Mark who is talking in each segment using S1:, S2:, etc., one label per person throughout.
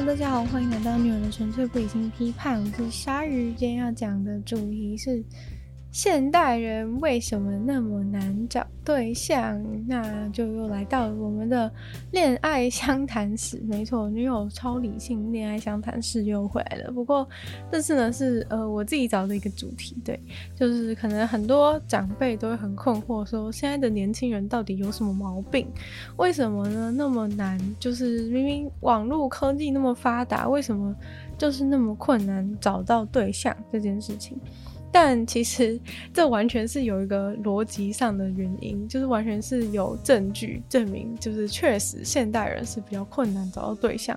S1: 大家好，欢迎来到女儿的纯粹不理性批判，我是鲨鱼。今天要讲的主题是。现代人为什么那么难找对象？那就又来到了我们的恋爱相谈室。没错，女友超理性恋爱相谈室又回来了。不过这次呢是呃我自己找的一个主题，对，就是可能很多长辈都会很困惑，说现在的年轻人到底有什么毛病？为什么呢那么难？就是明明网络科技那么发达，为什么就是那么困难找到对象这件事情？但其实这完全是有一个逻辑上的原因，就是完全是有证据证明，就是确实现代人是比较困难找到对象，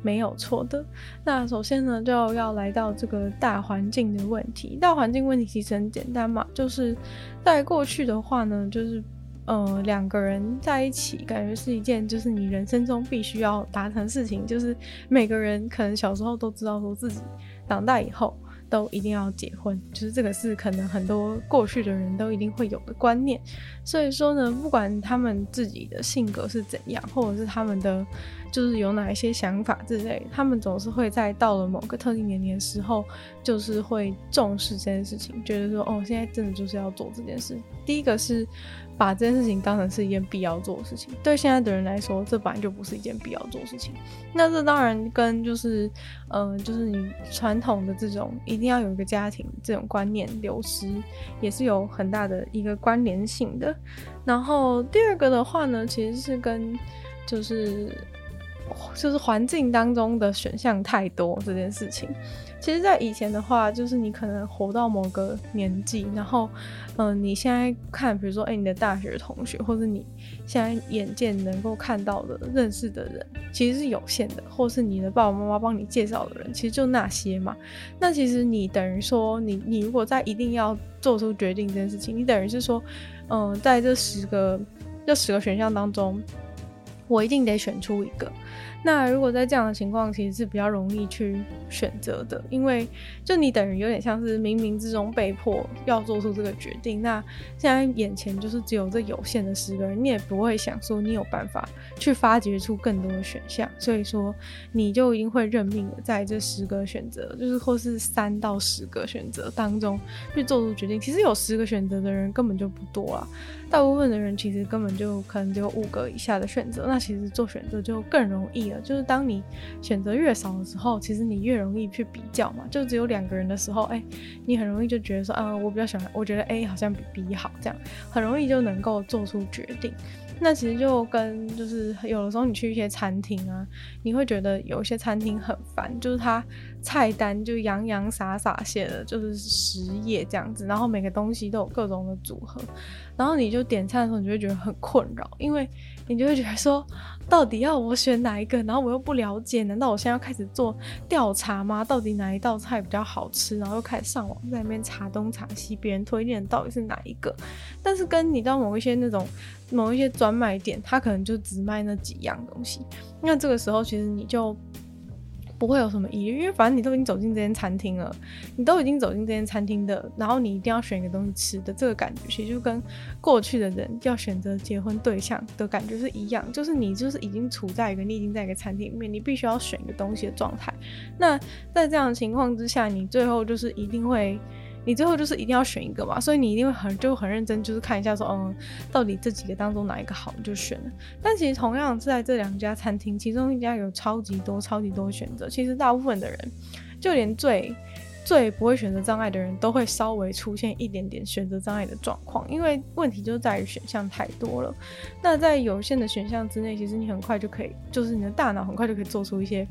S1: 没有错的。那首先呢，就要来到这个大环境的问题。大环境问题其实很简单嘛，就是在过去的话呢，就是呃两个人在一起，感觉是一件就是你人生中必须要达成的事情，就是每个人可能小时候都知道说自己长大以后。都一定要结婚，就是这个是可能很多过去的人都一定会有的观念。所以说呢，不管他们自己的性格是怎样，或者是他们的就是有哪一些想法之类，他们总是会在到了某个特定年龄时候，就是会重视这件事情，觉得说哦，现在真的就是要做这件事。第一个是。把这件事情当成是一件必要做的事情，对现在的人来说，这本来就不是一件必要做的事情。那这当然跟就是，嗯，就是你传统的这种一定要有一个家庭这种观念流失，也是有很大的一个关联性的。然后第二个的话呢，其实是跟就是就是环境当中的选项太多这件事情。其实，在以前的话，就是你可能活到某个年纪，然后，嗯、你现在看，比如说，哎，你的大学同学，或者你现在眼见能够看到的、认识的人，其实是有限的，或是你的爸爸妈妈帮你介绍的人，其实就那些嘛。那其实你等于说，你你如果在一定要做出决定这件事情，你等于是说，嗯、在这十个这十个选项当中，我一定得选出一个。那如果在这样的情况，其实是比较容易去选择的，因为就你等于有点像是冥冥之中被迫要做出这个决定。那现在眼前就是只有这有限的十个人，你也不会想说你有办法去发掘出更多的选项，所以说你就一定会认命的在这十个选择，就是或是三到十个选择当中去做出决定。其实有十个选择的人根本就不多啊，大部分的人其实根本就可能只有五个以下的选择，那其实做选择就更容易了。就是当你选择越少的时候，其实你越容易去比较嘛。就只有两个人的时候，哎、你很容易就觉得说，啊，我比较喜欢，我觉得 A 好像比 B 好，这样很容易就能够做出决定。那其实就跟就是有的时候你去一些餐厅啊，你会觉得有一些餐厅很烦，就是它菜单就洋洋洒洒写的，就是十页这样子，然后每个东西都有各种的组合，然后你就点餐的时候，你就会觉得很困扰，因为你就会觉得说，到底要我选哪一个？然后我又不了解，难道我现在要开始做调查吗？到底哪一道菜比较好吃？然后又开始上网在那边查东查西，别人推荐到底是哪一个？但是跟你到某一些那种。某一些专卖店，他可能就只卖那几样东西。那这个时候，其实你就不会有什么疑虑，因为反正你都已经走进这间餐厅了，你都已经走进这间餐厅的，然后你一定要选一个东西吃的，这个感觉其实就跟过去的人要选择结婚对象的感觉是一样，就是你就是已经处在一个你已经在一个餐厅里面，你必须要选一个东西的状态。那在这样的情况之下，你最后就是一定会。你最后就是一定要选一个嘛，所以你一定会很就很认真，就是看一下说，嗯，到底这几个当中哪一个好，你就选了。但其实同样是在这两家餐厅，其中一家有超级多、超级多选择。其实大部分的人，就连最最不会选择障碍的人都会稍微出现一点点选择障碍的状况，因为问题就在于选项太多了。那在有限的选项之内，其实你很快就可以，就是你的大脑很快就可以做出一些。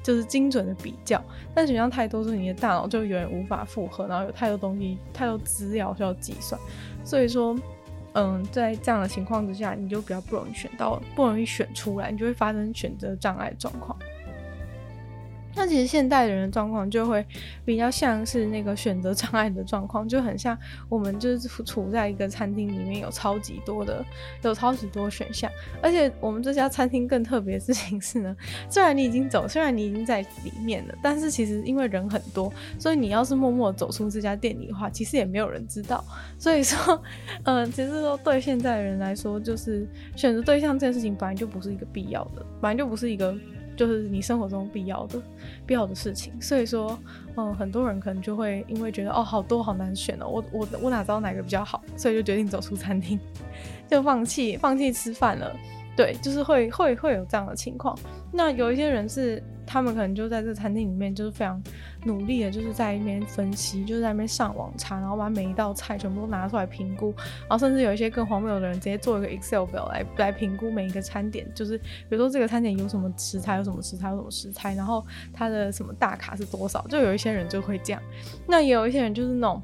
S1: 就是精准的比较，但选项太多，是你的大脑就有点无法负荷，然后有太多东西、太多资料需要计算，所以说，嗯，在这样的情况之下，你就比较不容易选到，不容易选出来，你就会发生选择障碍状况。那其实现代人的状况就会比较像是那个选择障碍的状况，就很像我们就是处在一个餐厅里面，有超级多的，有超级多选项。而且我们这家餐厅更特别的事情是呢，虽然你已经走，虽然你已经在里面了，但是其实因为人很多，所以你要是默默走出这家店里的话，其实也没有人知道。所以说，嗯、其实说对现在的人来说，就是选择对象这件事情本来就不是一个必要的，本来就不是一个。就是你生活中必要的必要的事情。所以说，嗯，很多人可能就会因为觉得哦，好多好难选哦，我我我哪知道哪个比较好，所以就决定走出餐厅，就放弃放弃吃饭了。对，就是会会会有这样的情况。那有一些人是，他们可能就在这餐厅里面，就是非常努力的，就是在那边分析，就是在那边上网查，然后把每一道菜全部都拿出来评估，然后甚至有一些更荒谬的人，直接做一个 Excel 表来来评估每一个餐点，就是比如说这个餐点有什么食材，有什么食材，有什么食材，然后它的什么大卡是多少，就有一些人就会这样。那也有一些人就是那种。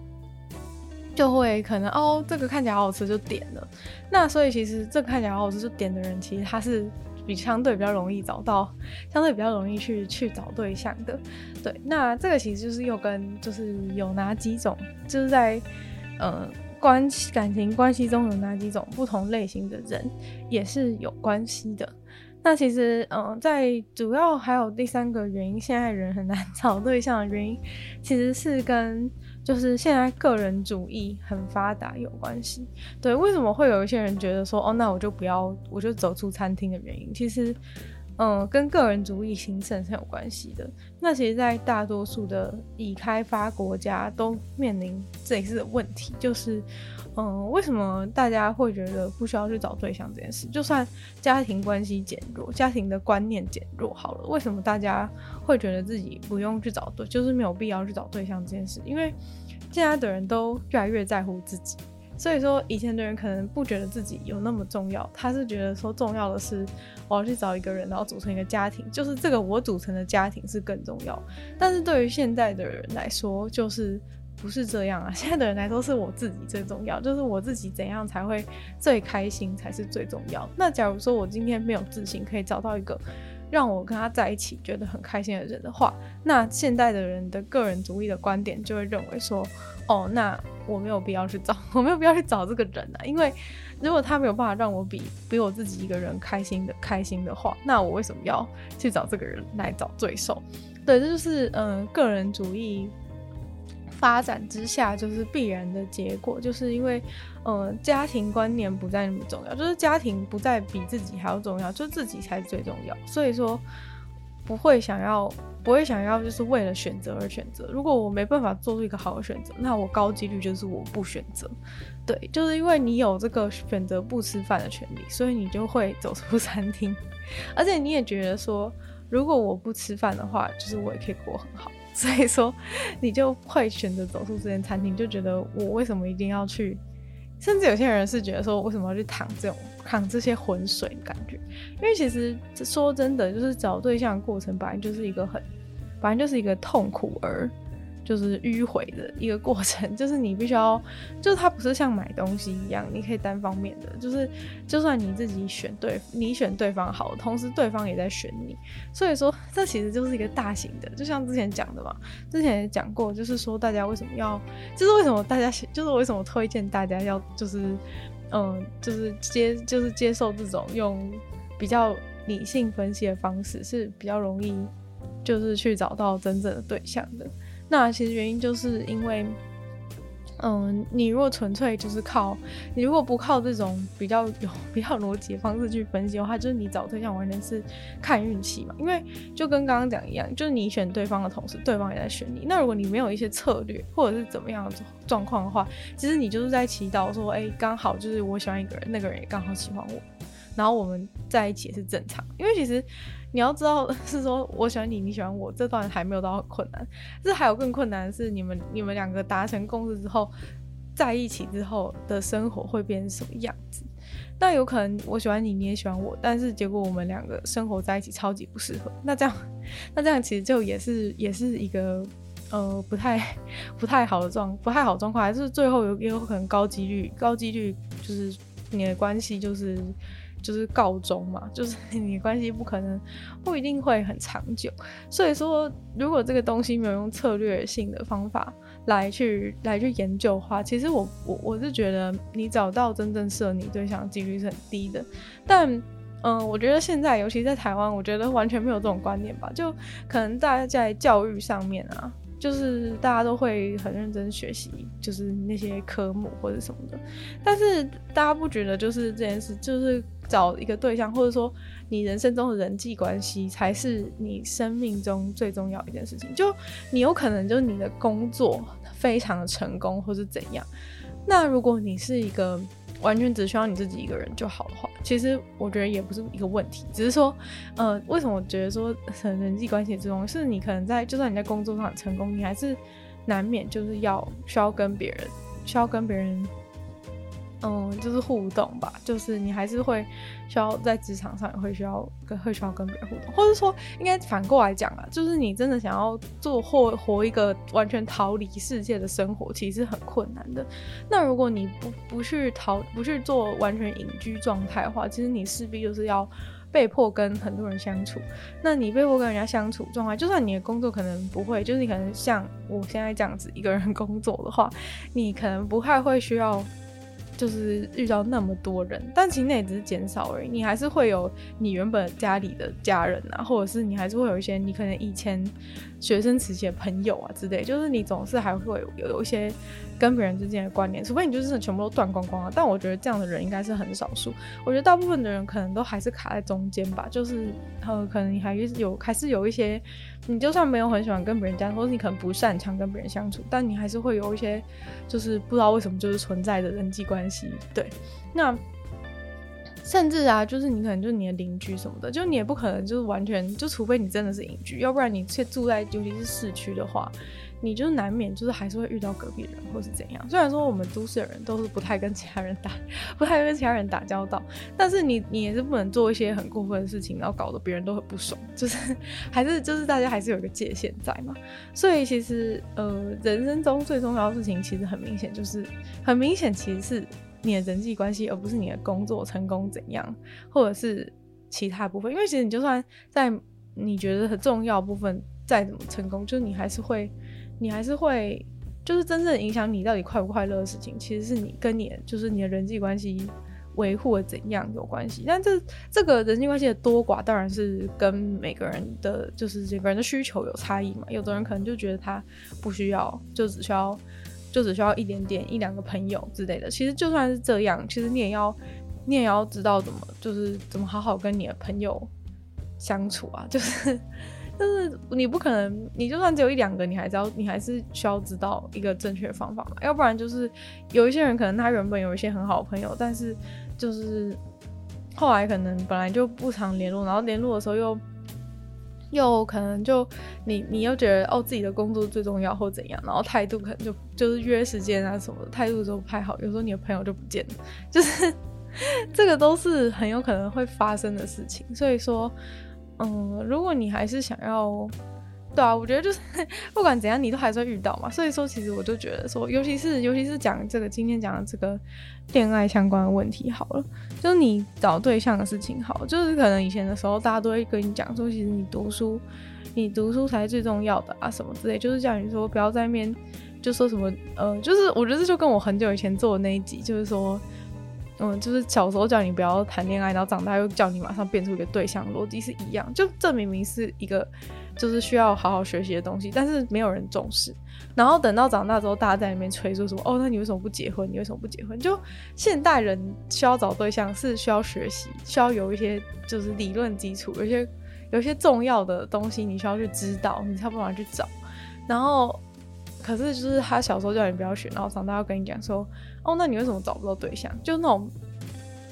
S1: 就会可能哦，这个看起来好好吃就点了。那所以其实这个看起来好好吃就点的人，其实他是比相对比较容易找到，相对比较容易去去找对象的。对，那这个其实就是又跟就是有哪几种，就是在呃关系感情关系中有哪几种不同类型的人也是有关系的。那其实嗯、在主要还有第三个原因，现在人很难 找对象的原因，其实是跟。就是现在个人主义很发达有关系，对，为什么会有一些人觉得说，哦，那我就不要，我就走出餐厅的原因，其实，嗯，跟个人主义形成是有关系的。那其实，在大多数的已开发国家都面临这一次的问题，就是。嗯，为什么大家会觉得不需要去找对象这件事？就算家庭关系减弱，家庭的观念减弱好了，为什么大家会觉得自己不用去找对，就是没有必要去找对象这件事？因为现在的人都越来越在乎自己，所以说以前的人可能不觉得自己有那么重要，他是觉得说重要的是我要去找一个人，然后组成一个家庭，就是这个我组成的家庭是更重要。但是对于现在的人来说，就是。不是这样啊！现在的人来说，是我自己最重要，就是我自己怎样才会最开心才是最重要。那假如说我今天没有自信，可以找到一个让我跟他在一起觉得很开心的人的话，那现代的人的个人主义的观点就会认为说，哦，那我没有必要去找，我没有必要去找这个人啊，因为如果他没有办法让我比比我自己一个人开心的开心的话，那我为什么要去找这个人来找罪受？对，这就是嗯、个人主义。发展之下就是必然的结果，就是因为，呃，家庭观念不再那么重要，就是家庭不再比自己还要重要，就自己才最重要。所以说，不会想要，不会想要，就是为了选择而选择。如果我没办法做出一个好的选择，那我高几率就是我不选择。对，就是因为你有这个选择不吃饭的权利，所以你就会走出餐厅，而且你也觉得说，如果我不吃饭的话，就是我也可以过很好。所以说，你就会选择走出这间餐厅，就觉得我为什么一定要去？甚至有些人是觉得说，为什么要去淌这种淌这些浑水的感觉？因为其实说真的，就是找对象的过程本来就是一个很，本来就是一个痛苦而。就是迂回的一个过程，就是你必须要，就是它不是像买东西一样，你可以单方面的，就是就算你自己选对，你选对方好，同时对方也在选你，所以说这其实就是一个大型的，就像之前讲的嘛，之前也讲过，就是说大家为什么要，就是为什么大家，就是为什么推荐大家要，就是嗯，就是接，就是接受这种用比较理性分析的方式是比较容易，就是去找到真正的对象的。那其实原因就是因为，嗯，你如果纯粹就是靠，你如果不靠这种比较有 比较逻辑的方式去分析的话，就是你找对象完全是看运气嘛。因为就跟刚刚讲一样，就是你选对方的同时，对方也在选你。那如果你没有一些策略或者是怎么样的状况的话，其实你就是在祈祷说，哎，刚好就是我喜欢一个人，那个人也刚好喜欢我，然后我们在一起也是正常。因为其实。你要知道，是说我喜欢你，你喜欢我，这段还没有到困难。这还有更困难的是，你们你们两个达成共识之后，在一起之后的生活会变成什么样子？那有可能我喜欢你，你也喜欢我，但是结果我们两个生活在一起超级不适合。那这样，那这样其实就也是也是一个呃不太不太好的状不太好状况，还是最后有也有可能高几率高几率就是你的关系就是。就是告终嘛，就是 你关系不可能不一定会很长久，所以说如果这个东西没有用策略性的方法来去来去研究的话，其实我我我是觉得你找到真正适合你对象几率是很低的。但嗯、我觉得现在尤其在台湾，我觉得完全没有这种观念吧，就可能大家在教育上面啊。就是大家都会很认真学习，就是那些科目或者什么的，但是大家不觉得就是这件事，就是找一个对象，或者说你人生中的人际关系，才是你生命中最重要一件事情。就你有可能就是你的工作非常的成功，或是怎样。那如果你是一个完全只需要你自己一个人就好的话，其实我觉得也不是一个问题。只是说，呃，为什么我觉得说人际关系之中是你可能在就算你在工作上成功，你还是难免就是要需要跟别人，需要跟别人。嗯，就是互动吧，就是你还是会需要在职场上也会需要跟会需要跟别人互动，或者说应该反过来讲啊，就是你真的想要做或活一个完全逃离世界的生活，其实很困难的。那如果你不不去逃，不去做完全隐居状态的话，其实你势必就是要被迫跟很多人相处。那你被迫跟人家相处状态，就算你的工作可能不会，就是你可能像我现在这样子一个人工作的话，你可能不太会需要。就是遇到那么多人，但其实那也只是减少而已。你还是会有你原本家里的家人啊，或者是你还是会有一些你可能以前学生时期的朋友啊之类。就是你总是还会有有一些跟别人之间的关联，除非你就是全部都断光光了。但我觉得这样的人应该是很少数。我觉得大部分的人可能都还是卡在中间吧。就是呃，可能你还有还是有一些。你就算没有很喜欢跟别人交，或者你可能不擅长跟别人相处，但你还是会有一些，就是不知道为什么就是存在的人际关系。对，那甚至啊，就是你可能就是你的邻居什么的，就你也不可能就是完全，就除非你真的是隐居，要不然你却住在尤其是市区的话。你就难免就是还是会遇到隔壁人或是怎样。虽然说我们都市的人都是不太跟其他人打，不太跟其他人打交道，但是你你也是不能做一些很过分的事情，然后搞得别人都很不爽。就是还是就是大家还是有一个界限在嘛。所以其实呃，人生中最重要的事情其实很明显，就是很明显其实是你的人际关系，而不是你的工作成功怎样，或者是其他部分。因为其实你就算在你觉得很重要部分再怎么成功，就是你还是会。你还是会，就是真正影响你到底快不快乐的事情，其实是你跟你的就是你的人际关系维护的怎样有关系。但这这个人际关系的多寡，当然是跟每个人的就是这个人的需求有差异嘛。有的人可能就觉得他不需要，就只需要就只需要一点点一两个朋友之类的。其实就算是这样，其实你也要你也要知道怎么就是怎么好好跟你的朋友相处啊，就是。但是你不可能，你就算只有一两个，你还是要，你还是需要知道一个正确的方法嘛。要不然就是有一些人可能他原本有一些很好的朋友，但是就是后来可能本来就不常联络，然后联络的时候又又可能就你你又觉得哦自己的工作最重要或怎样，然后态度可能就就是约时间啊什么的态度都不太好，有时候你的朋友就不见了，就是 这个都是很有可能会发生的事情，所以说。嗯，如果你还是想要，对啊，我觉得就是 不管怎样，你都还是会遇到嘛。所以说，其实我就觉得说，尤其是尤其是讲这个今天讲的这个恋爱相关的问题，好了，就是你找对象的事情，好，就是可能以前的时候，大家都会跟你讲说，其实你读书，你读书才是最重要的啊，什么之类，就是叫你说不要在面就说什么，呃，就是我觉得这就跟我很久以前做的那一集，就是说。嗯，就是小时候叫你不要谈恋爱，然后长大又叫你马上变出一个对象，逻辑是一样。就这明明是一个，就是需要好好学习的东西，但是没有人重视。然后等到长大之后，大家在里面吹说什么？哦，那你为什么不结婚？你为什么不结婚？就现代人需要找对象是需要学习，需要有一些就是理论基础，有些有些重要的东西你需要去知道，你才有办法去找。然后。可是，就是他小时候叫你不要学，然后长大要跟你讲说，哦，那你为什么找不到对象？就那种。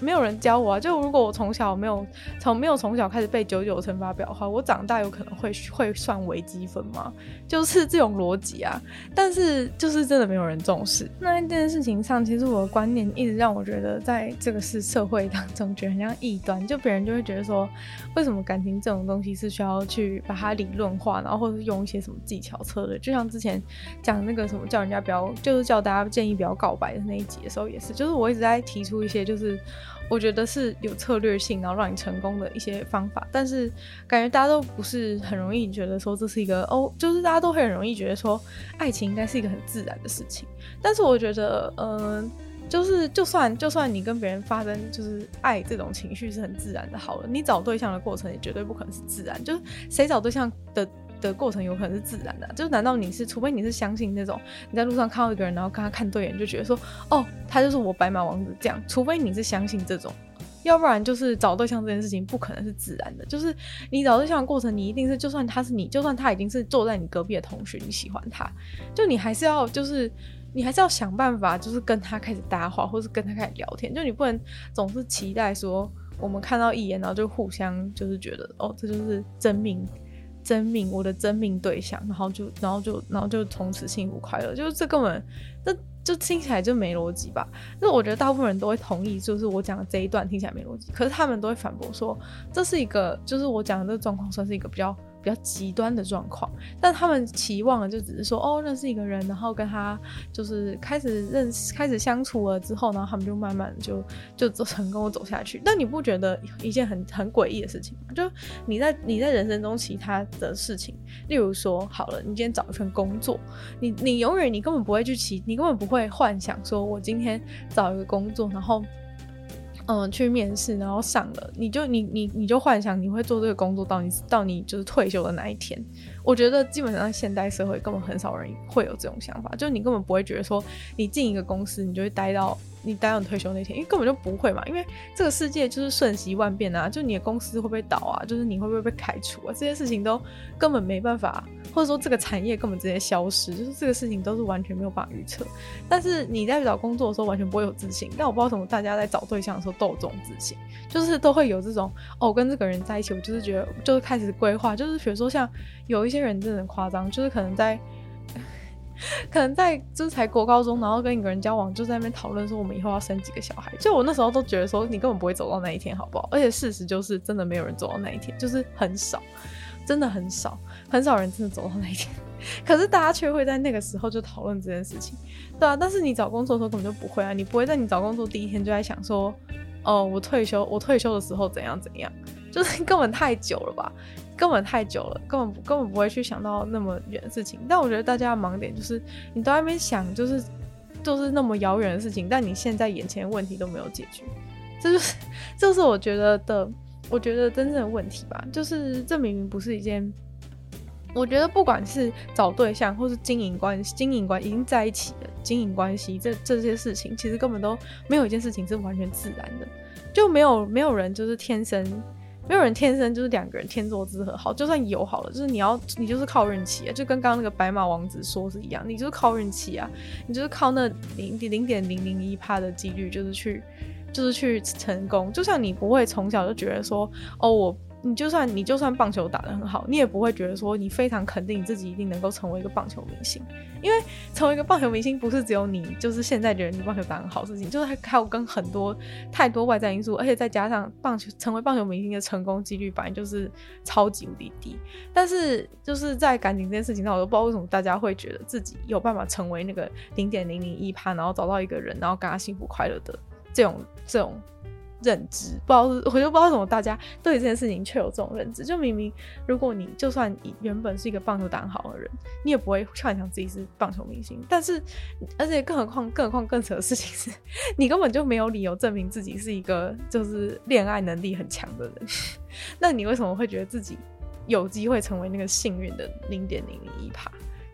S1: 没有人教我啊！就如果我从小没有从没有从小开始背九九乘法表的话，我长大有可能会会算微积分吗？就是这种逻辑啊！但是就是真的没有人重视。那一件事情上，其实我的观念一直让我觉得，在这个是社会当中，觉得很像异端。就别人就会觉得说，为什么感情这种东西是需要去把它理论化，然后或者是用一些什么技巧策略？就像之前讲那个什么叫人家不要，就是叫大家建议不要告白的那一集的时候，也是，就是我一直在提出一些就是。我觉得是有策略性，然后让你成功的一些方法，但是感觉大家都不是很容易觉得说这是一个哦，就是大家都很容易觉得说爱情应该是一个很自然的事情。但是我觉得，嗯、就是就算就算你跟别人发生就是爱这种情绪是很自然的，好了，你找对象的过程也绝对不可能是自然，就是谁找对象的。的过程有可能是自然的，就是难道你是，除非你是相信那种你在路上看到一个人，然后跟他看对眼就觉得说，哦，他就是我白马王子这样，除非你是相信这种，要不然就是找对象这件事情不可能是自然的，就是你找对象的过程，你一定是就算他是你，就算他已经是坐在你隔壁的同学，你喜欢他，就你还是要就是你还是要想办法，就是跟他开始搭话，或是跟他开始聊天，就你不能总是期待说我们看到一眼，然后就互相就是觉得哦，这就是真命。真命，我的真命对象，然后就，然后就，然后就从此幸福快乐，就是这根本，这就听起来就没逻辑吧？那我觉得大部分人都会同意，就是我讲的这一段听起来没逻辑，可是他们都会反驳说，这是一个，就是我讲的这个状况算是一个比较。比较极端的状况，但他们期望的就只是说，哦，认识一个人，然后跟他就是开始认识、开始相处了之后，然后他们就慢慢就就走成功走下去。但你不觉得一件很很诡异的事情吗？就你在你在人生中其他的事情，例如说，好了，你今天找一份工作，你你永远你根本不会去期，你根本不会幻想说，我今天找一个工作，然后。嗯，去面试，然后上了，你就你你你就幻想你会做这个工作到你到你就是退休的那一天。我觉得基本上现代社会根本很少人会有这种想法，就是你根本不会觉得说你进一个公司你就会待到。你待到你退休那天，因为根本就不会嘛，因为这个世界就是瞬息万变啊，就你的公司会不会倒啊，就是你会不会被开除啊，这些事情都根本没办法，或者说这个产业根本直接消失，就是这个事情都是完全没有办法预测。但是你在找工作的时候完全不会有自信，但我不知道为什么大家在找对象的时候都有这种自信，就是都会有这种哦，跟这个人在一起，我就是觉得就是开始规划，就是比如说像有一些人真的很夸张，就是可能在。可能在就是才国高中，然后跟一个人交往，就在那边讨论说我们以后要生几个小孩。就我那时候都觉得说你根本不会走到那一天，好不好？而且事实就是真的没有人走到那一天，就是很少，真的很少，很少人真的走到那一天。可是大家却会在那个时候就讨论这件事情，对啊。但是你找工作的时候根本就不会啊，你不会在你找工作第一天就在想说，哦，我退休，我退休的时候怎样怎样，就是 根本太久了吧。根本太久了，根本根本不会去想到那么远的事情。但我觉得大家的盲点就是，你都还没想，就是就是那么遥远的事情，但你现在眼前问题都没有解决，这就是 这就是我觉得的，我觉得真正的问题吧。就是这明明不是一件，我觉得不管是找对象，或是经营关系，经营关已经在一起的经营关系，这这些事情其实根本都没有一件事情是完全自然的，就没有没有人就是天生。没有人天生就是两个人天作之合，好，就算有好了，就是你要你就是靠运气啊，就跟刚刚那个白马王子说是一样，你就是靠运气啊，你就是靠那零零点零零一趴的几率，就是去就是去成功，就像你不会从小就觉得说，哦我。你就算你就算棒球打得很好，你也不会觉得说你非常肯定自己一定能够成为一个棒球明星，因为成为一个棒球明星不是只有你，就是现在觉得你棒球打得很好事情，就是还还有跟很多太多外在因素，而且再加上棒球成为棒球明星的成功几率本来就是超级无敌低。但是就是在感情这件事情上，我都不知道为什么大家会觉得自己有办法成为那个零点零零一趴，然后找到一个人，然后跟他幸福快乐的这种这种。认知不知道，我就不知道为什么大家对这件事情却有这种认知。就明明，如果你就算原本是一个棒球打好的人，你也不会幻想自己是棒球明星。但是，而且更何况，更何况更扯的事情是，你根本就没有理由证明自己是一个就是恋爱能力很强的人。那你为什么会觉得自己有机会成为那个幸运的零点零零一趴？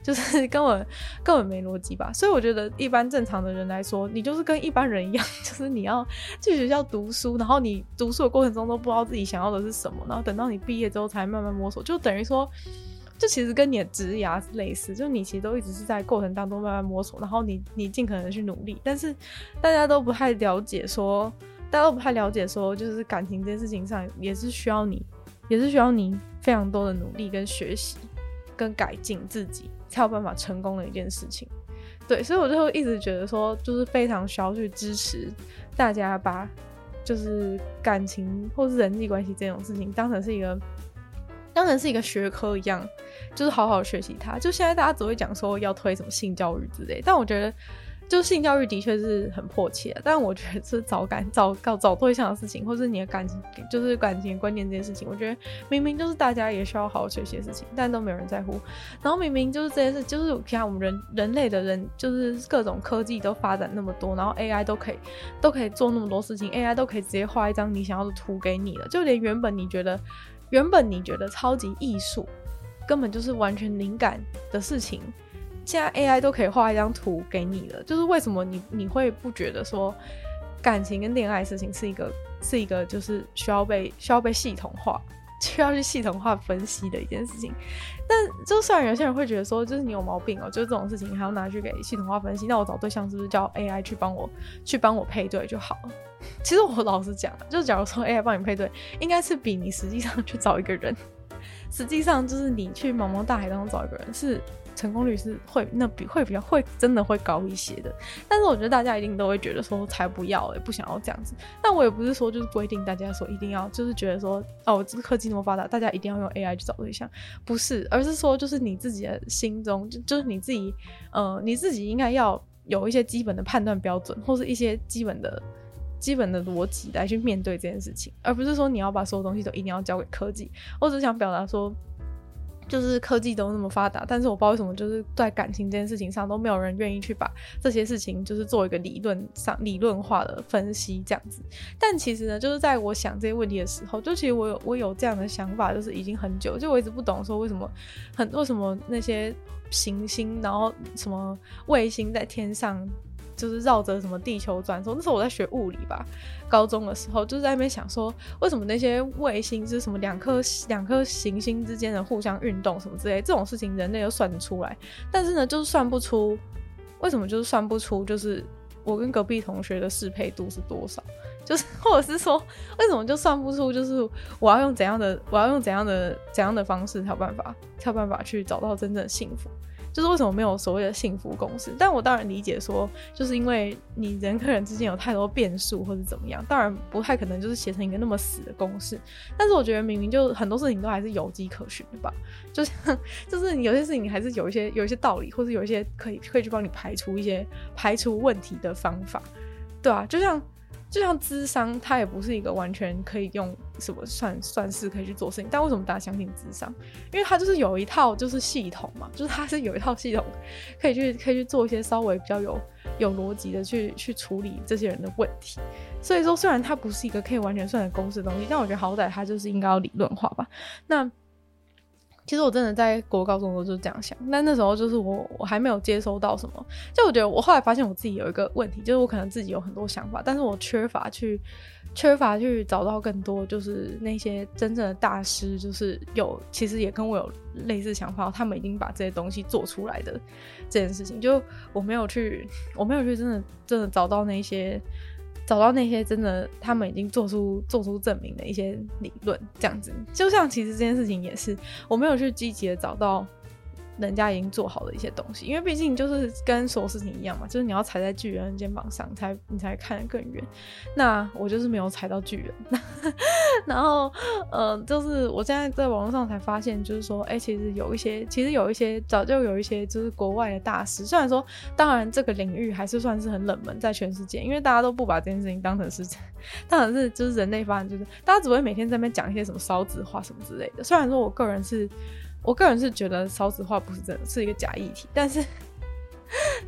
S1: 就是根本根本没逻辑吧，所以我觉得一般正常的人来说，你就是跟一般人一样，就是你要去学校读书，然后你读书的过程中都不知道自己想要的是什么，然后等到你毕业之后才慢慢摸索，就等于说，就其实跟你的职涯类似，就你其实都一直是在过程当中慢慢摸索，然后你你尽可能去努力，但是大家都不太了解说，大家都不太了解说，就是感情这件事情上也是需要你，也是需要你非常多的努力跟学习跟改进自己。才有办法成功的一件事情，对，所以我就会一直觉得说，就是非常需要去支持大家把就是感情或是人际关系这种事情当成是一个当成是一个学科一样，就是好好学习它。就现在大家只会讲说要推什么性教育之类，但我觉得。就性教育的确是很迫切，但我觉得是找感找找找对象的事情，或是你的感情，就是感情观念这件事情，我觉得明明就是大家也需要好好学习的事情，但都没有人在乎。然后明明就是这件事，就是你看我们人人类的人，就是各种科技都发展那么多，然后 AI 都可以都可以做那么多事情，AI 都可以直接画一张你想要的图给你了，就连原本你觉得原本你觉得超级艺术，根本就是完全灵感的事情。现在 AI 都可以画一张图给你了，就是为什么你你会不觉得说感情跟恋爱事情是一个是一个就是需要被需要被系统化。需要去系统化分析的一件事情，但就虽然有些人会觉得说，就是你有毛病哦、就是这种事情还要拿去给系统化分析，那我找对象是不是叫 AI 去帮我去帮我配对就好了？其实我老实讲，就假如说 AI 帮你配对，应该是比你实际上去找一个人，实际上就是你去茫茫大海当中找一个人是。成功率是会那比会比较会真的会高一些的，但是我觉得大家一定都会觉得说才不要也不想要这样子。但我也不是说就是规定大家说一定要就是觉得说哦，这科技那么发达，大家一定要用 AI 去找对象，不是，而是说就是你自己的心中就就是你自己呃你自己应该要有一些基本的判断标准，或是一些基本的基本的逻辑来去面对这件事情，而不是说你要把所有东西都一定要交给科技。我只想表达说。就是科技都那么发达，但是我不知道为什么，就是在感情这件事情上都没有人愿意去把这些事情，就是做一个理论上理论化的分析这样子。但其实呢，就是在我想这些问题的时候，就其实我有我有这样的想法，就是已经很久，就我一直不懂说为什么很为什么那些行星，然后什么卫星在天上。就是绕着什么地球转，说那时候我在学物理吧，高中的时候就是在那边想说，为什么那些卫星是什么两颗两颗行星之间的互相运动什么之类，这种事情人类又算得出来，但是呢，就是算不出为什么就是算不出，就是我跟隔壁同学的适配度是多少，就是 或者是说为什么就算不出，就是我要用怎样的我要用怎样的怎样的方式才有办法才有办法去找到真正的幸福。就是为什么没有所谓的幸福公式？但我当然理解说，就是因为你人跟人之间有太多变数或者怎么样，当然不太可能就是写成一个那么死的公式。但是我觉得明明就很多事情都还是有迹可循的吧，就像就是你有些事情还是有一些有一些道理，或者有一些可以可以去帮你排除一些排除问题的方法，对啊，就像。就像智商，它也不是一个完全可以用什么算算式可以去做事情。但为什么大家相信智商？因为它就是有一套就是系统嘛，就是它是有一套系统可以去可以去做一些稍微比较有有逻辑的去去处理这些人的问题。所以说，虽然它不是一个可以完全算的公式的东西，但我觉得好歹它就是应该要理论化吧。那。其实我真的在国高中的时候就这样想，但那时候就是我我还没有接收到什么，就我觉得我后来发现我自己有一个问题，就是我可能自己有很多想法，但是我缺乏去缺乏去找到更多，就是那些真正的大师，就是有其实也跟我有类似想法，他们已经把这些东西做出来的这件事情，就我没有去我没有去真的真的找到那些。找到那些真的，他们已经做出做出证明的一些理论，这样子，就像其实这件事情也是，我没有去积极的找到。人家已经做好的一些东西，因为毕竟就是跟所有事情一样嘛，就是你要踩在巨人的肩膀上，才你才看得更远。那我就是没有踩到巨人，然后呃，就是我现在在网络上才发现，就是说，哎、其实有一些，其实有一些早就有一些就是国外的大师，虽然说，当然这个领域还是算是很冷门，在全世界，因为大家都不把这件事情当成是，当然是就是人类发展，就是大家只会每天在那边讲一些什么烧纸话什么之类的。虽然说我个人是。我个人是觉得少子化不是真的，是一个假议题。但是，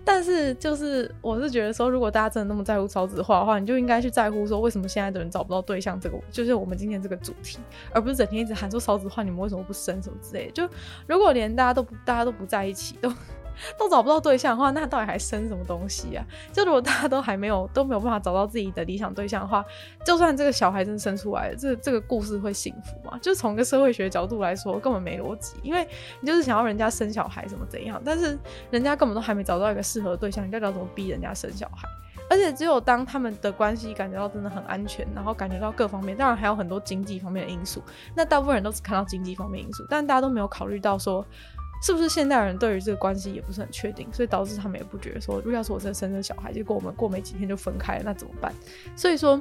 S1: 但是就是我是觉得说，如果大家真的那么在乎少子化的话，你就应该去在乎说，为什么现在的人找不到对象这个，就是我们今天这个主题，而不是整天一直喊说少子化，你们为什么不生什么之类的。就如果连大家都不，大家都不在一起都。都找不到对象的话，那到底还生什么东西啊？就如果大家都还没有都没有办法找到自己的理想对象的话，就算这个小孩真生出来了，这这个故事会幸福吗？就从个社会学角度来说，根本没逻辑。因为你就是想要人家生小孩怎么怎样，但是人家根本都还没找到一个适合的对象，你该怎么逼人家生小孩？而且只有当他们的关系感觉到真的很安全，然后感觉到各方面，当然还有很多经济方面的因素。那大部分人都只看到经济方面因素，但大家都没有考虑到说。是不是现代人对于这个关系也不是很确定，所以导致他们也不觉得说，如果要是我真的生小孩，结果我们过没几天就分开了，那怎么办？所以说，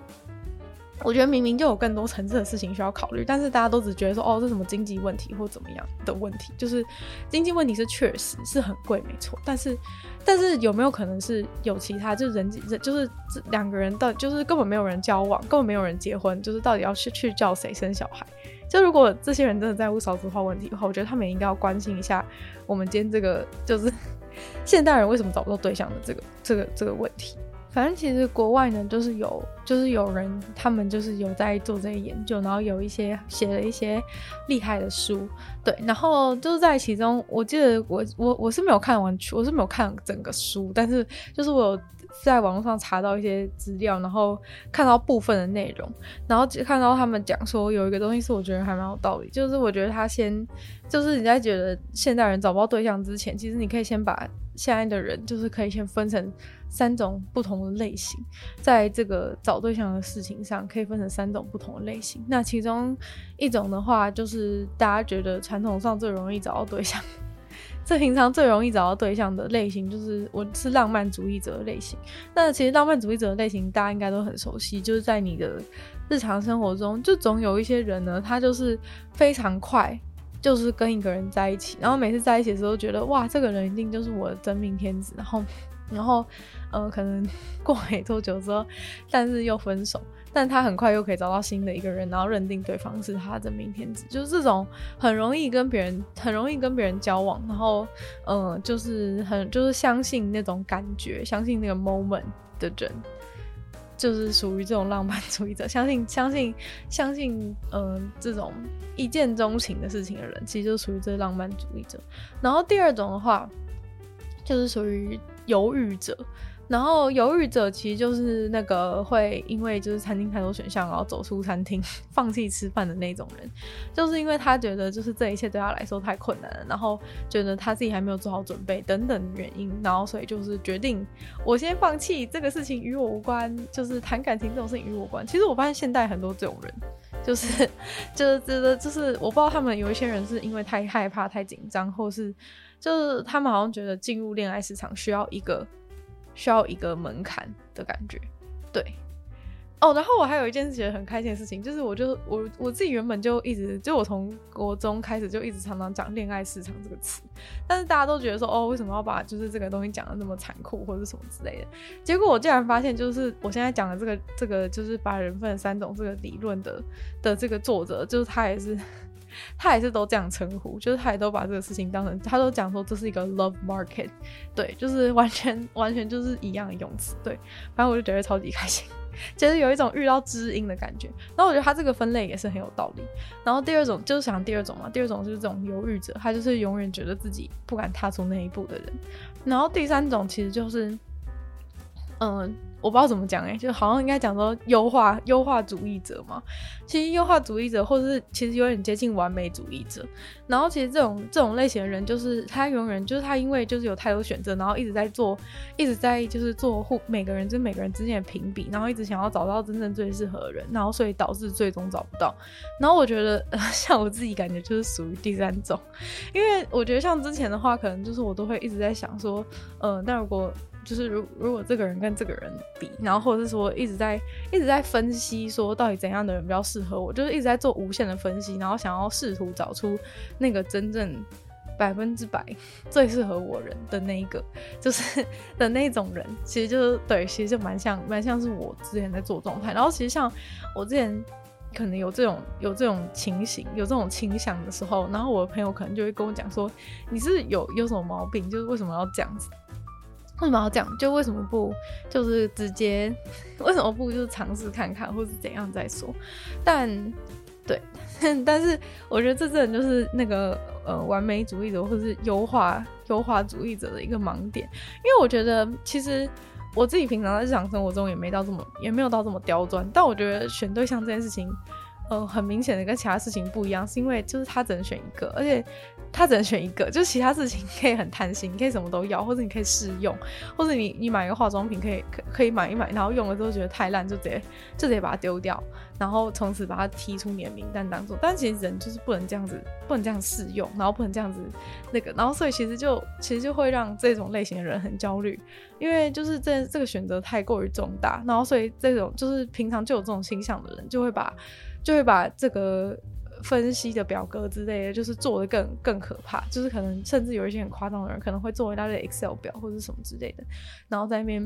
S1: 我觉得明明就有更多层次的事情需要考虑，但是大家都只觉得说，哦，这什么经济问题或怎么样的问题，就是经济问题是确实是很贵，没错，但是但是有没有可能是有其他，就是人人就是这两个人到就是根本没有人交往，根本没有人结婚，就是到底要去去叫谁生小孩？就如果这些人真的在乎少子化问题的话，我觉得他们也应该要关心一下我们今天这个就是 现代人为什么找不到对象的这个这个这个问题。反正其实国外呢，就是有就是有人他们就是有在做这些研究，然后有一些写了一些厉害的书，对，然后就是在其中，我记得我我我是没有看完，我是没有看整个书，但是就是我有在网络上查到一些资料，然后看到部分的内容，然后看到他们讲说有一个东西是我觉得还蛮有道理，就是我觉得他先就是你在觉得现代人找不到对象之前，其实你可以先把现在的人就是可以先分成三种不同的类型，在这个找对象的事情上可以分成三种不同的类型。那其中一种的话，就是大家觉得传统上最容易找到对象。这平常最容易找到对象的类型，就是我是浪漫主义者的类型。那其实浪漫主义者的类型，大家应该都很熟悉，就是在你的日常生活中，就总有一些人呢，他就是非常快，就是跟一个人在一起，然后每次在一起的时候，觉得哇，这个人一定就是我的真命天子，然后，然后，呃，可能过没多久之后，但是又分手。但他很快又可以找到新的一个人，然后认定对方是他的明天子，就是这种很容易跟别人很容易跟别人交往，然后嗯、就是很就是相信那种感觉，相信那个 moment 的人，就是属于这种浪漫主义者，相信相信相信嗯、这种一见钟情的事情的人，其实就属于这浪漫主义者。然后第二种的话，就是属于犹豫者。然后犹豫者其实就是那个会因为就是餐厅太多选项，然后走出餐厅 放弃吃饭的那种人，就是因为他觉得就是这一切对他来说太困难了，然后觉得他自己还没有做好准备等等原因，然后所以就是决定我先放弃这个事情与我无关，就是谈感情这种事情与我无关。其实我发现现代很多这种人，就是就是觉得就是我不知道他们有一些人是因为太害怕、太紧张，或是就是他们好像觉得进入恋爱市场需要一个。需要一个门槛的感觉，对，哦，然后我还有一件事情很开心的事情，就是我就我我自己原本就一直就我从国中开始就一直常常讲恋爱市场这个词，但是大家都觉得说哦，为什么要把就是这个东西讲得那么残酷或者什么之类的？结果我竟然发现，就是我现在讲的这个这个就是把人分三种这个理论的的这个作者，就是他也是。他也是都这样称呼，就是他也都把这个事情当成，他都讲说这是一个 love market，对，就是完全 完全就是一样的用词，对，反正我就觉得超级开心，就是有一种遇到知音的感觉。然后我觉得他这个分类也是很有道理。然后第二种就是想第二种嘛，第二种就是这种犹豫者，他就是永远觉得自己不敢踏出那一步的人。然后第三种其实就是，嗯、我不知道怎么讲诶、就好像应该讲说优化优化主义者嘛。其实优化主义者，或者是其实有点接近完美主义者。然后其实这种这种类型的人，就是他永远就是他因为就是有太多选择，然后一直在做，一直在就是做互每个人跟每个人之间的评比，然后一直想要找到真正最适合的人，然后所以导致最终找不到。然后我觉得，像我自己感觉就是属于第三种，因为我觉得像之前的话，可能就是我都会一直在想说，呃，那如果。就是如如果这个人跟这个人比，然后或者是说一直在一直在分析说到底怎样的人比较适合我，就是一直在做无限的分析，然后想要试图找出那个真正百分之百最适合我人的那一个，就是 的那种人，其实就是对，其实就蛮像蛮像是我之前在做状态。然后其实像我之前可能有这种有这种情形，有这种倾向的时候，然后我的朋友可能就会跟我讲说，你是有有什么毛病，就是为什么要这样子？为什么要这样？就为什么不就是直接？为什么不就是尝试看看，或是怎样再说？但对，但是我觉得这真的就是那个呃完美主义者，或是优化优化主义者的一个盲点。因为我觉得其实我自己平常在日常生活中也没到这么也没有到这么刁钻，但我觉得选对象这件事情。呃，很明显的跟其他事情不一样，是因为就是他只能选一个，而且他只能选一个，就是其他事情可以很贪心，你可以什么都要，或者你可以试用，或者你你买一个化妆品可以可可以买一买，然后用了之后觉得太烂，就直接就直接把它丢掉，然后从此把它踢出你的名单当中。但其实人就是不能这样子，不能这样试用，然后不能这样子那个，然后所以其实就其实就会让这种类型的人很焦虑，因为就是这这个选择太过于重大，然后所以这种就是平常就有这种倾向的人就会把。就会把这个分析的表格之类的，就是做的更更可怕，就是可能甚至有一些很夸张的人，可能会做一大堆 Excel 表或者什么之类的，然后在那边，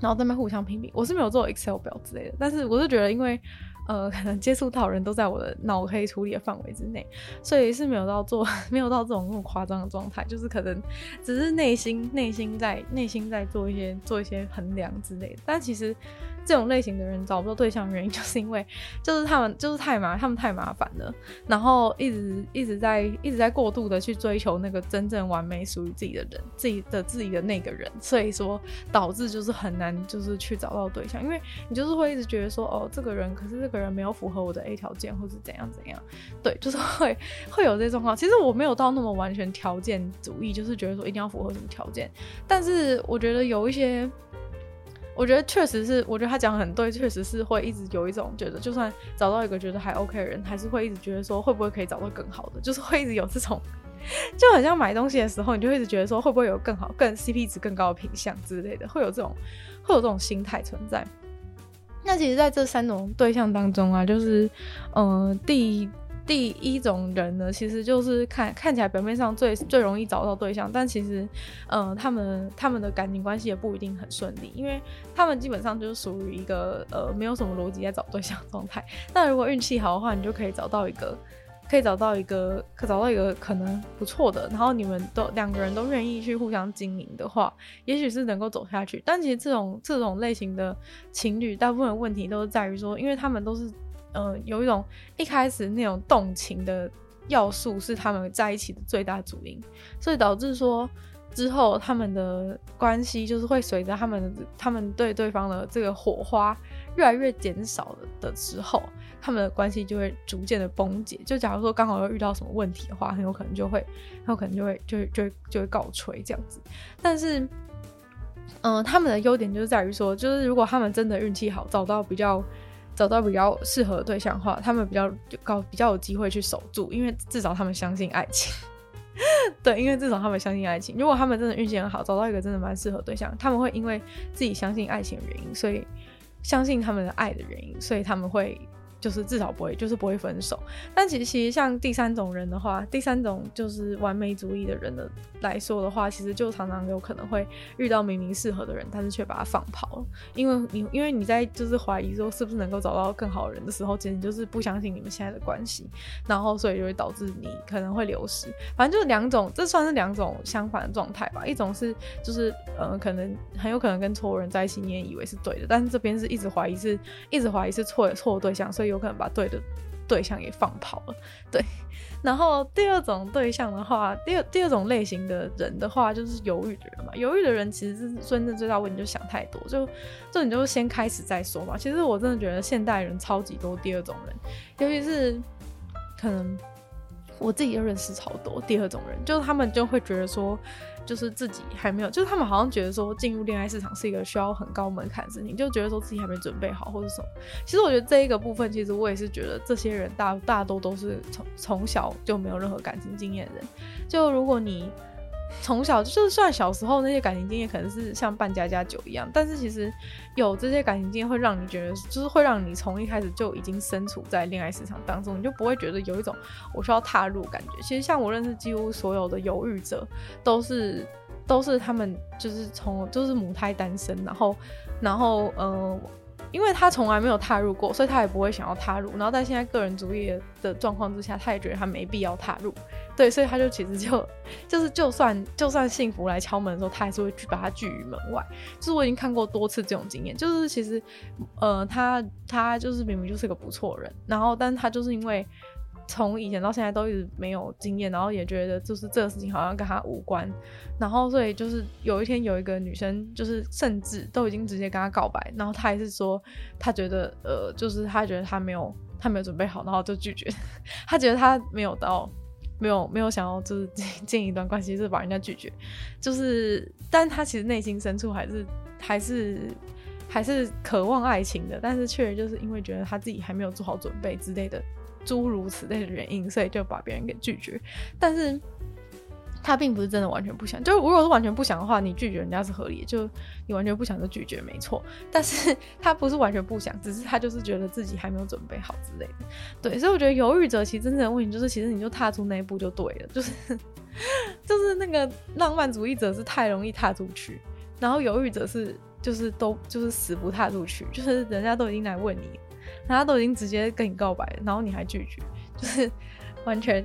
S1: 然后在那边互相评比。我是没有做 Excel 表之类的，但是我是觉得，因为呃，可能接触到人都在我的脑可以处理的范围之内，所以是没有到做 没有到这种那么夸张的状态，就是可能只是内心内心在内心在做一些做一些衡量之类的，但其实。这种类型的人找不到对象的原因，就是因为就是他们就是太麻，他们太麻烦了，然后一直一直在一直在过度的去追求那个真正完美属于自己的人，自己的自己的那个人，所以说导致就是很难就是去找到对象，因为你就是会一直觉得说哦，这个人可是这个人没有符合我的 A 条件，或是怎样怎样，对，就是会会有这种状况。其实我没有到那么完全条件主义，就是觉得说一定要符合什么条件，但是我觉得有一些。我觉得确实是，我觉得他讲得很对，确实是会一直有一种觉得，就算找到一个觉得还 OK 的人，还是会一直觉得说，会不会可以找到更好的，就是会一直有这种，就很像买东西的时候，你就一直觉得说，会不会有更好、更 CP 值更高的品相之类的，会有这种，会有这种心态存在。那其实，在这三种对象当中啊，就是，呃，第。第一种人呢，其实就是看看起来表面上最最容易找到对象，但其实，呃，他们他们的感情关系也不一定很顺利，因为他们基本上就是属于一个呃没有什么逻辑在找对象状态。那如果运气好的话，你就可以找到一个，可以找到一个，可找到一个可能不错的，然后你们都两个人都愿意去互相经营的话，也许是能够走下去。但其实这种这种类型的情侣，大部分的问题都是在于说，因为他们都是。嗯、有一种一开始那种动情的要素是他们在一起的最大主因，所以导致说之后他们的关系就是会随着他们他们对对方的这个火花越来越减少的时候，他们的关系就会逐渐的崩解。就假如说刚好又遇到什么问题的话，很有可能就会很有可能就会就会就会就会告吹这样子。但是，嗯、他们的优点就是在于说，就是如果他们真的运气好，找到比较。找到比较适合对象的话，他们比较高，比较有机会去守住，因为至少他们相信爱情。对，因为至少他们相信爱情。如果他们真的运气很好，找到一个真的蛮适合对象，他们会因为自己相信爱情的原因，所以相信他们的爱的原因，所以他们会。就是至少不会，就是不会分手。但其实，其实像第三种人的话，第三种就是完美主义的人的来说的话，其实就常常有可能会遇到明明适合的人，但是却把他放跑了。因为你，因为你在就是怀疑说是不是能够找到更好的人的时候，其实你就是不相信你们现在的关系，然后所以就会导致你可能会流失。反正就是两种，这算是两种相反的状态吧。一种是就是呃，可能很有可能跟错人在一起，你也以为是对的，但是这边是一直怀疑是，一直怀疑是错错的对象，所以。有可能把对的对象给放跑了，对。然后第二种对象的话，第二第二种类型的人的话，就是犹豫的人嘛。犹豫的人其实是真正最大问题，就想太多，就就你就先开始再说嘛。其实我真的觉得现代人超级多第二种人，尤其是可能我自己就认识超多第二种人，就是他们就会觉得说。就是自己还没有，就是他们好像觉得说进入恋爱市场是一个需要很高门槛的事情，就觉得说自己还没准备好或者什么。其实我觉得这一个部分，其实我也是觉得这些人大大多都是从从小就没有任何感情经验的人。就如果你。从小就是算小时候那些感情经验可能是像扮家家酒一样，但是其实有这些感情经验会让你觉得，就是会让你从一开始就已经身处在恋爱市场当中，你就不会觉得有一种我需要踏入感觉。其实像我认识几乎所有的犹豫者，都是都是他们就是从就是母胎单身，然后然后嗯。呃因为他从来没有踏入过，所以他也不会想要踏入。然后在现在个人主义的状况之下，他也觉得他没必要踏入。对，所以他就其实就就是就算就算幸福来敲门的时候，他还是会去把他拒于门外。就是我已经看过多次这种经验，就是其实呃，他他就是明明就是个不错人，然后但是他就是因为。从以前到现在都一直没有经验，然后也觉得就是这个事情好像跟他无关，然后所以就是有一天有一个女生就是甚至都已经直接跟他告白，然后他还是说他觉得呃就是他觉得他没有他没有准备好，然后就拒绝，他觉得他没有到没有没有想要就是进一段关系，就是把人家拒绝，就是但他其实内心深处还是还是还是渴望爱情的，但是确实就是因为觉得他自己还没有做好准备之类的。诸如此类的原因，所以就把别人给拒绝。但是他并不是真的完全不想。就是如果是完全不想的话，你拒绝人家是合理的。就你完全不想就拒绝，没错。但是 他不是完全不想，只是他就是觉得自己还没有准备好之类的。对，所以我觉得犹豫者其实真正的问题就是，其实你就踏出那一步就对了。就是 就是那个浪漫主义者是太容易踏出去，然后犹豫者是就是都就是死不踏出去，就是人家都已经来问你。人家都已经直接跟你告白，然后你还拒绝，就是完全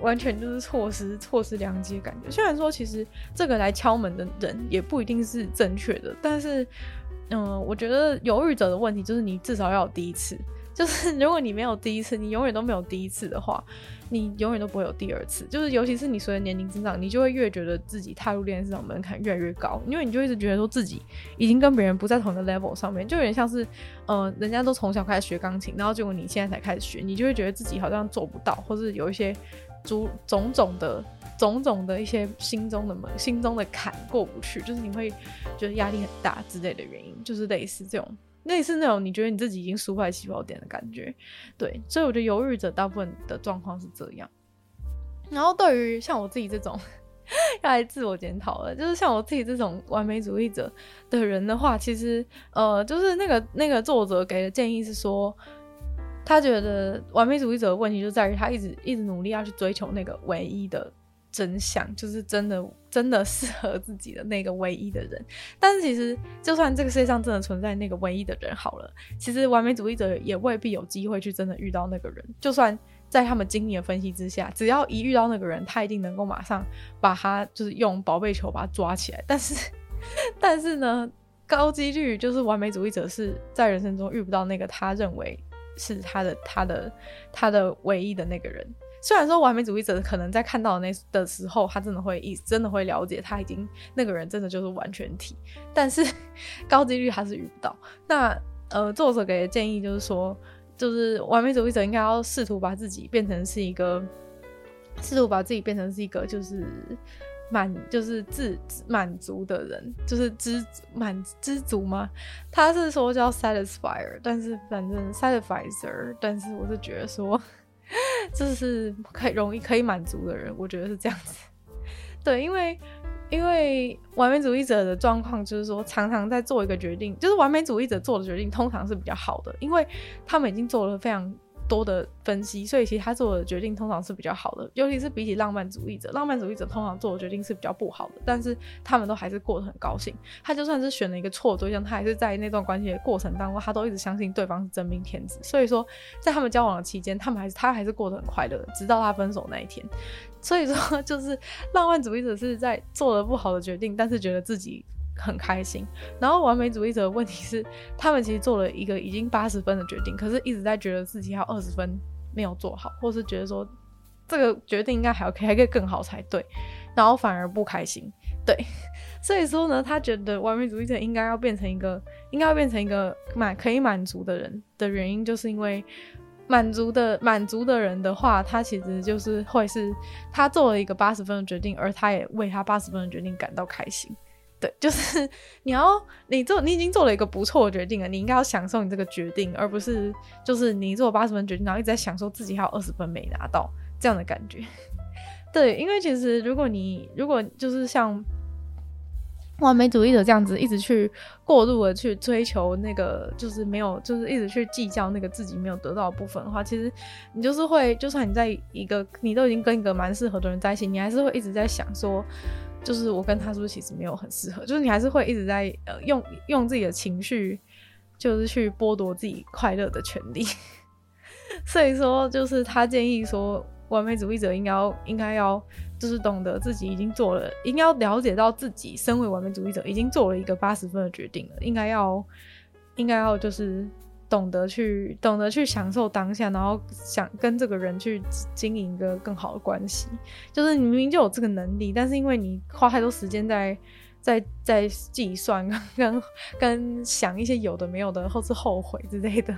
S1: 完全就是错失错失良机的感觉。虽然说其实这个来敲门的人也不一定是正确的，但是嗯、我觉得犹豫者的问题就是你至少要有第一次。就是如果你没有第一次，你永远都没有第一次的话，你永远都不会有第二次。就是尤其是你随着年龄增长，你就会越觉得自己踏入恋爱市场门槛越来越高，因为你就一直觉得说自己已经跟别人不在同一个 level 上面，就有点像是，呃，人家都从小开始学钢琴，然后结果你现在才开始学，你就会觉得自己好像做不到，或是有一些诸种种的种种的一些心中的门、心中的坎过不去，就是你会觉得压力很大之类的原因，就是类似这种。类似那种你觉得你自己已经输在起跑点的感觉，对，所以我觉得犹豫者大部分的状况是这样。然后对于像我自己这种 要来自我检讨了，就是像我自己这种完美主义者的人的话，其实呃，就是那个那个作者给的建议是说，他觉得完美主义者的问题就在于他一直一直努力要去追求那个唯一的。真相就是真的，真的适合自己的那个唯一的人。但是其实，就算这个世界上真的存在那个唯一的人好了，其实完美主义者也未必有机会去真的遇到那个人。就算在他们精密的分析之下，只要一遇到那个人，他一定能够马上把他就是用宝贝球把他抓起来。但是，但是呢，高几率就是完美主义者是在人生中遇不到那个他认为是他的、他的、他的唯一的那个人。虽然说完美主义者可能在看到那的时候，他真的会意真的会了解他已经那个人真的就是完全体，但是高几率还是遇不到。那呃，作者给的建议就是说，就是完美主义者应该要试图把自己变成是一个，试图把自己变成是一个就是满就是自满足的人，就是知满知足吗？他是说叫 satisfier，但是反正 satisfier，但是我是觉得说。这是可以容易可以满足的人，我觉得是这样子。对，因为因为完美主义者的状况就是说，常常在做一个决定，就是完美主义者做的决定通常是比较好的，因为他们已经做了非常。多的分析，所以其实他做的决定通常是比较好的，尤其是比起浪漫主义者，浪漫主义者通常做的决定是比较不好的，但是他们都还是过得很高兴。他就算是选了一个错对象，他还是在那段关系的过程当中，他都一直相信对方是真命天子。所以说，在他们交往的期间，他们还是他还是过得很快乐，直到他分手那一天。所以说，就是浪漫主义者是在做了不好的决定，但是觉得自己。很开心，然后完美主义者的问题是，他们其实做了一个已经八十分的决定，可是一直在觉得自己要二十分没有做好，或是觉得说这个决定应该还要可以还可以更好才对，然后反而不开心。对，所以说呢，他觉得完美主义者应该要变成一个，应该要变成一个满可以满足的人的原因，就是因为满足的满足的人的话，他其实就是会是他做了一个八十分的决定，而他也为他八十分的决定感到开心。对，就是 你要你做，你已经做了一个不错的决定了，你应该要享受你这个决定，而不是就是你做八十分决定，然后一直在享受自己还有二十分没拿到这样的感觉。对，因为其实如果你如果就是像完美主义者这样子，一直去过度的去追求那个，就是没有，就是一直去计较那个自己没有得到的部分的话，其实你就是会，就算你在一个你都已经跟一个蛮适合的人在一起，你还是会一直在想说。就是我跟他是不是其实没有很适合？就是你还是会一直在呃用用自己的情绪，就是去剥夺自己快乐的权利。所以说，就是他建议说，完美主义者应该要应该要就是懂得自己已经做了，应该要了解到自己身为完美主义者已经做了一个八十分的决定了，应该要应该要就是。懂得去懂得去享受当下，然后想跟这个人去经营一个更好的关系。就是你明明就有这个能力，但是因为你花太多时间在 在在计算跟跟跟想一些有的没有的，或是后悔之类的，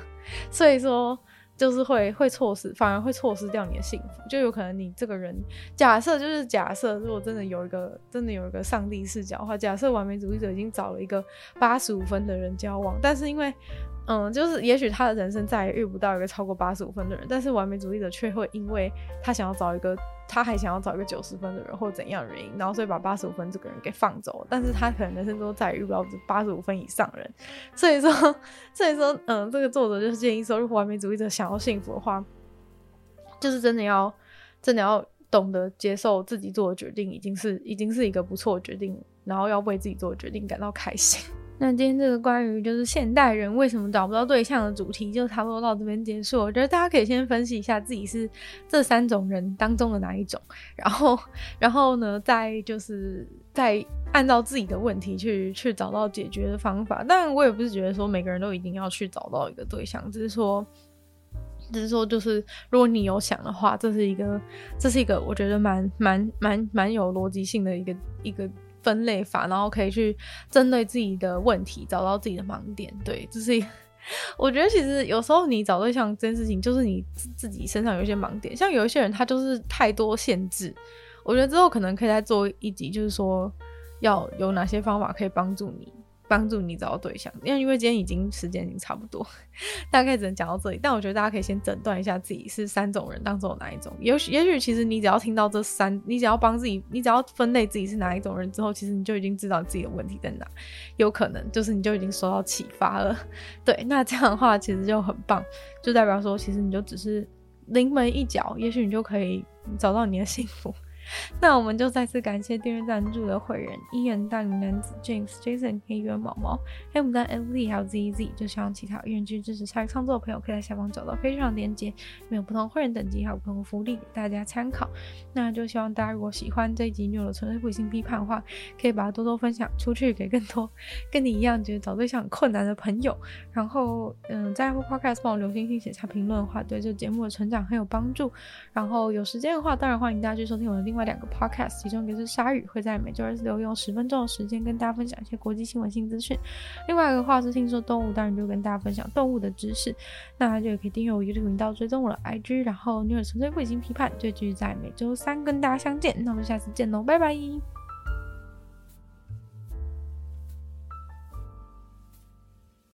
S1: 所以说就是会会错失，反而会错失掉你的幸福。就有可能你这个人，假设就是假设，如果真的有一个真的有一个上帝视角的话，假设完美主义者已经找了一个八十五分的人交往，但是因为嗯，就是也许他的人生再也遇不到一个超过八十五分的人，但是完美主义者却会因为他想要找一个，他还想要找一个九十分的人，或怎样的原因，然后所以把八十五分这个人给放走。但是他可能人生中再也遇不到八十五分以上人，所以说，所以说，嗯，这个作者就是建议说，如果完美主义者想要幸福的话，就是真的要，真的要懂得接受自己做的决定已经是已经是一个不错的决定，然后要为自己做的决定感到开心。那今天这个关于就是现代人为什么找不到对象的主题，就差不多到这边结束。我觉得大家可以先分析一下自己是这三种人当中的哪一种，然后，然后呢，再就是再按照自己的问题去去找到解决的方法。但我也不是觉得说每个人都一定要去找到一个对象，只是说，只是说就是如果你有想的话，这是一个，这是一个我觉得蛮蛮蛮蛮有逻辑性的一个一个。分类法，然后可以去针对自己的问题找到自己的盲点。对，就是，我觉得其实有时候你找对象这件事情，就是你自己身上有一些盲点。像有一些人，他就是太多限制。我觉得之后可能可以再做一集，就是说要有哪些方法可以帮助你。帮助你找到对象，因为因为今天已经时间已经差不多，大概只能讲到这里。但我觉得大家可以先诊断一下自己是三种人当中哪一种。也许也许其实你只要听到这三，你只要帮自己，你只要分类自己是哪一种人之后，其实你就已经知道自己的问题在哪。有可能就是你就已经受到启发了。对，那这样的话其实就很棒，就代表说其实你就只是临门一脚，也许你就可以找到你的幸福。那我们就再次感谢订阅赞助的会员：伊人、大龄男子、James、Jason、黑羽毛毛、黑牡丹、LZ，还有 ZZ。就希望其他愿意支持参与创作的朋友，可以在下方找到非常的链接，没有不同会员等级，还有不同福利给大家参考。那就希望大家如果喜欢这一集《女友的纯粹不理性批判》的话，可以把它多多分享出去，给更多跟你一样觉得找对象很困难的朋友。然后，嗯，在 Apple Podcast 帮我留星星、写下评论的话，对这节目的成长很有帮助。然后有时间的话，当然欢迎大家去收听我的另外。两个 podcast，其中一个是鲨鱼，会在每周二、四、六用十分钟的时间跟大家分享一些国际新闻、性资讯。另外一个话是听说动物，当然就跟大家分享动物的知识。那大家就可以订阅我 YouTube 频道，追踪我的 IG，然后女友纯粹不已经批判，就继续在每周三跟大家相见。那我们下次见喽，拜拜。